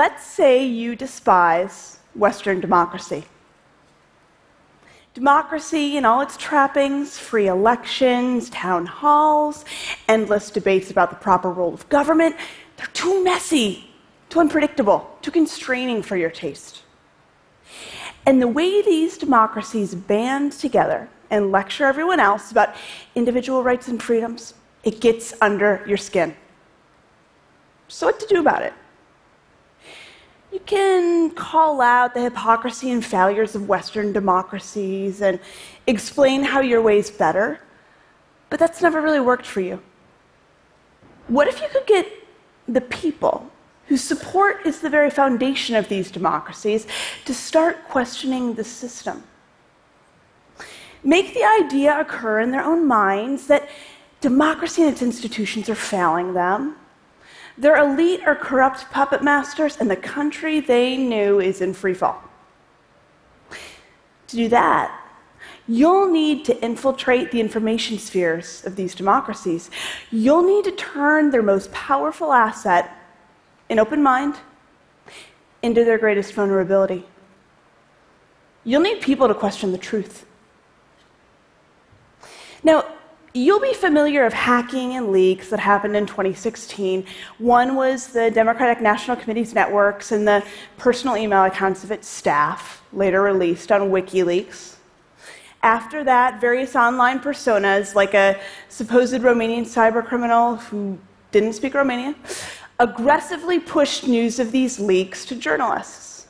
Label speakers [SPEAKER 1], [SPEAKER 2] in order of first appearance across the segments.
[SPEAKER 1] let's say you despise Western democracy. Democracy in all its trappings, free elections, town halls, endless debates about the proper role of government, they're too messy, too unpredictable, too constraining for your taste. And the way these democracies band together and lecture everyone else about individual rights and freedoms, it gets under your skin. So, what to do about it? You can call out the hypocrisy and failures of Western democracies and explain how your way is better, but that's never really worked for you. What if you could get the people, whose support is the very foundation of these democracies, to start questioning the system? Make the idea occur in their own minds that democracy and its institutions are failing them their elite are corrupt puppet masters, and the country they knew is in free fall. To do that, you'll need to infiltrate the information spheres of these democracies. You'll need to turn their most powerful asset, an open mind, into their greatest vulnerability. You'll need people to question the truth. Now, You'll be familiar of hacking and leaks that happened in 2016. One was the Democratic National Committee's networks and the personal email accounts of its staff, later released on WikiLeaks. After that, various online personas, like a supposed Romanian cybercriminal who didn't speak Romanian, aggressively pushed news of these leaks to journalists.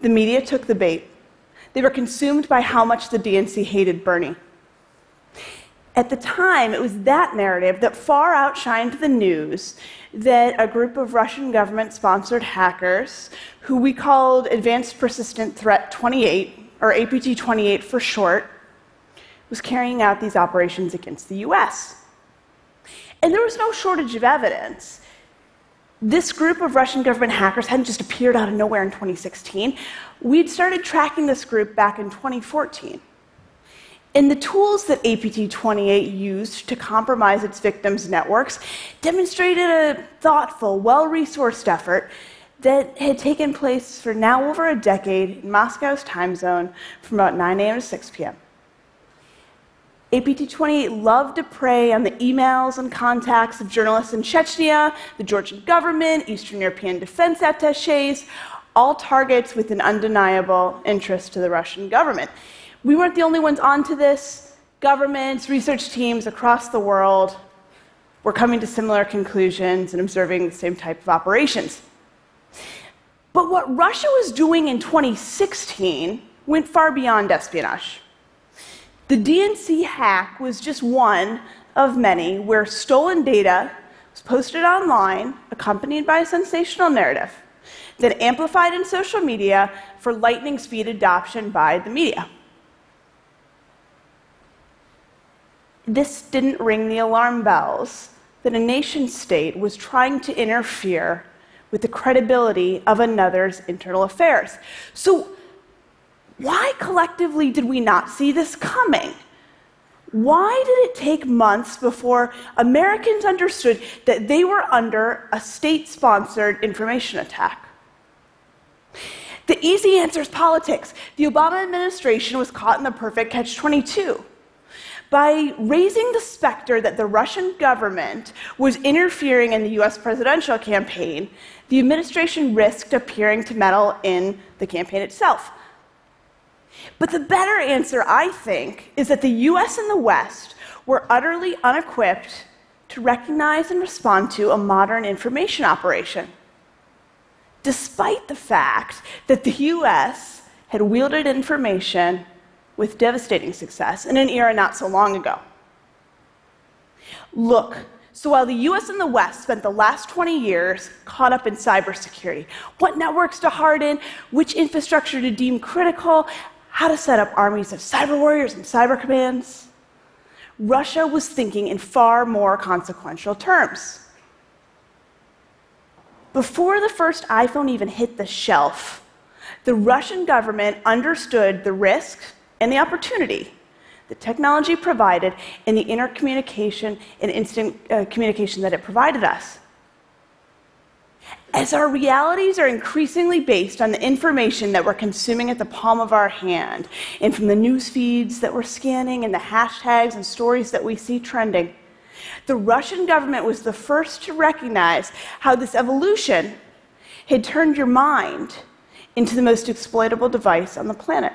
[SPEAKER 1] The media took the bait. They were consumed by how much the DNC hated Bernie. At the time, it was that narrative that far outshined the news that a group of Russian government sponsored hackers, who we called Advanced Persistent Threat 28, or APT 28 for short, was carrying out these operations against the US. And there was no shortage of evidence. This group of Russian government hackers hadn't just appeared out of nowhere in 2016. We'd started tracking this group back in 2014. And the tools that APT 28 used to compromise its victims' networks demonstrated a thoughtful, well resourced effort that had taken place for now over a decade in Moscow's time zone from about 9 a.m. to 6 p.m. APT 28 loved to prey on the emails and contacts of journalists in Chechnya, the Georgian government, Eastern European defense attaches, all targets with an undeniable interest to the Russian government. We weren't the only ones onto this. Governments, research teams across the world were coming to similar conclusions and observing the same type of operations. But what Russia was doing in 2016 went far beyond espionage. The DNC hack was just one of many where stolen data was posted online, accompanied by a sensational narrative then amplified in social media for lightning speed adoption by the media. This didn't ring the alarm bells that a nation state was trying to interfere with the credibility of another's internal affairs. So, why collectively did we not see this coming? Why did it take months before Americans understood that they were under a state sponsored information attack? The easy answer is politics. The Obama administration was caught in the perfect catch 22 by raising the specter that the Russian government was interfering in the US presidential campaign, the administration risked appearing to meddle in the campaign itself. But the better answer, I think, is that the US and the West were utterly unequipped to recognize and respond to a modern information operation. Despite the fact that the US had wielded information with devastating success in an era not so long ago. Look, so while the US and the West spent the last 20 years caught up in cybersecurity, what networks to harden, which infrastructure to deem critical, how to set up armies of cyber warriors and cyber commands, Russia was thinking in far more consequential terms. Before the first iPhone even hit the shelf, the Russian government understood the risk and the opportunity the technology provided and the intercommunication and instant uh, communication that it provided us. As our realities are increasingly based on the information that we're consuming at the palm of our hand, and from the news feeds that we're scanning and the hashtags and stories that we see trending, the Russian government was the first to recognize how this evolution had turned your mind into the most exploitable device on the planet.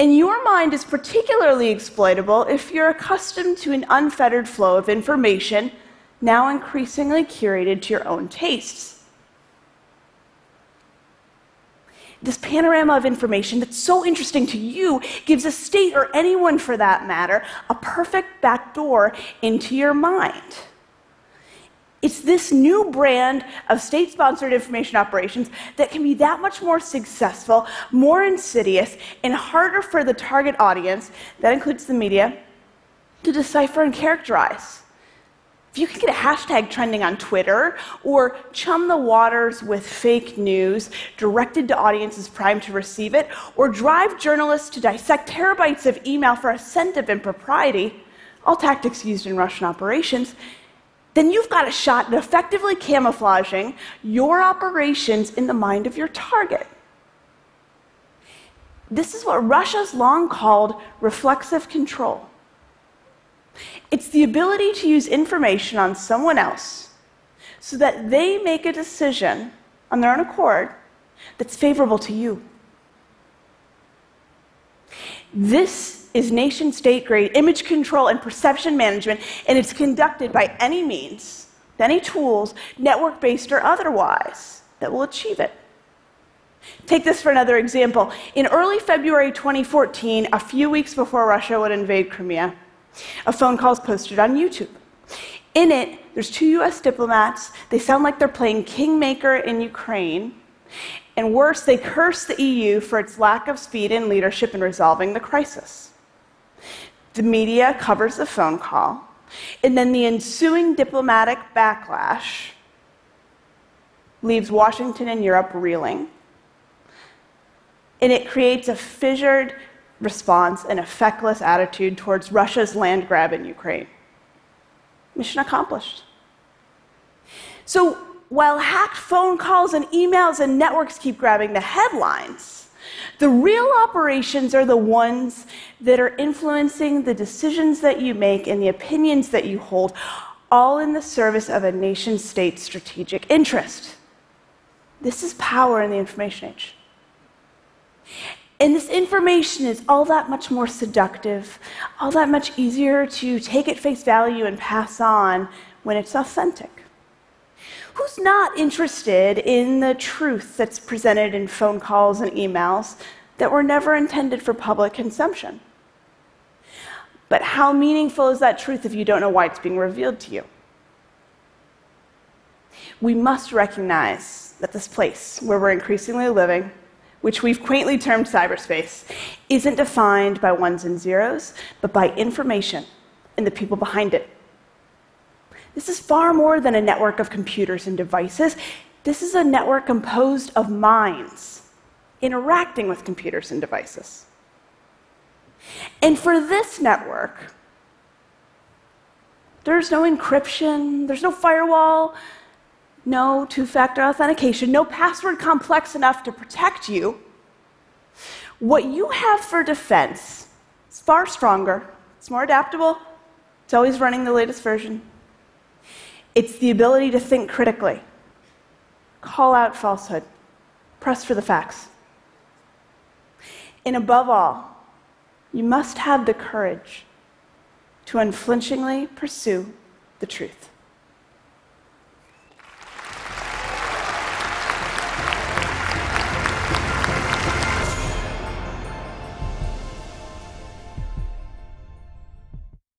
[SPEAKER 1] And your mind is particularly exploitable if you're accustomed to an unfettered flow of information, now increasingly curated to your own tastes. This panorama of information that's so interesting to you gives a state, or anyone for that matter, a perfect backdoor into your mind. It's this new brand of state sponsored information operations that can be that much more successful, more insidious, and harder for the target audience, that includes the media, to decipher and characterize. If you can get a hashtag trending on Twitter or chum the waters with fake news directed to audiences primed to receive it, or drive journalists to dissect terabytes of email for a scent of impropriety, all tactics used in Russian operations, then you've got a shot at effectively camouflaging your operations in the mind of your target. This is what Russia's long called reflexive control. It's the ability to use information on someone else so that they make a decision on their own accord that's favorable to you. This is nation state grade image control and perception management, and it's conducted by any means, any tools, network based or otherwise, that will achieve it. Take this for another example. In early February 2014, a few weeks before Russia would invade Crimea, a phone call is posted on YouTube. In it, there's two US diplomats. They sound like they're playing Kingmaker in Ukraine. And worse, they curse the EU for its lack of speed and leadership in resolving the crisis. The media covers the phone call, and then the ensuing diplomatic backlash leaves Washington and Europe reeling. And it creates a fissured response and a feckless attitude towards Russia's land grab in Ukraine. Mission accomplished. So while hacked phone calls and emails and networks keep grabbing the headlines, the real operations are the ones that are influencing the decisions that you make and the opinions that you hold, all in the service of a nation state's strategic interest. This is power in the information age. And this information is all that much more seductive, all that much easier to take at face value and pass on when it's authentic. Who's not interested in the truth that's presented in phone calls and emails that were never intended for public consumption? But how meaningful is that truth if you don't know why it's being revealed to you? We must recognize that this place where we're increasingly living, which we've quaintly termed cyberspace, isn't defined by ones and zeros, but by information and the people behind it. This is far more than a network of computers and devices. This is a network composed of minds interacting with computers and devices. And for this network, there's no encryption, there's no firewall, no two factor authentication, no password complex enough to protect you. What you have for defense is far stronger, it's more adaptable, it's always running the latest version. It's the ability to think critically, call out falsehood, press for the facts. And above all, you must have the courage to unflinchingly pursue the truth.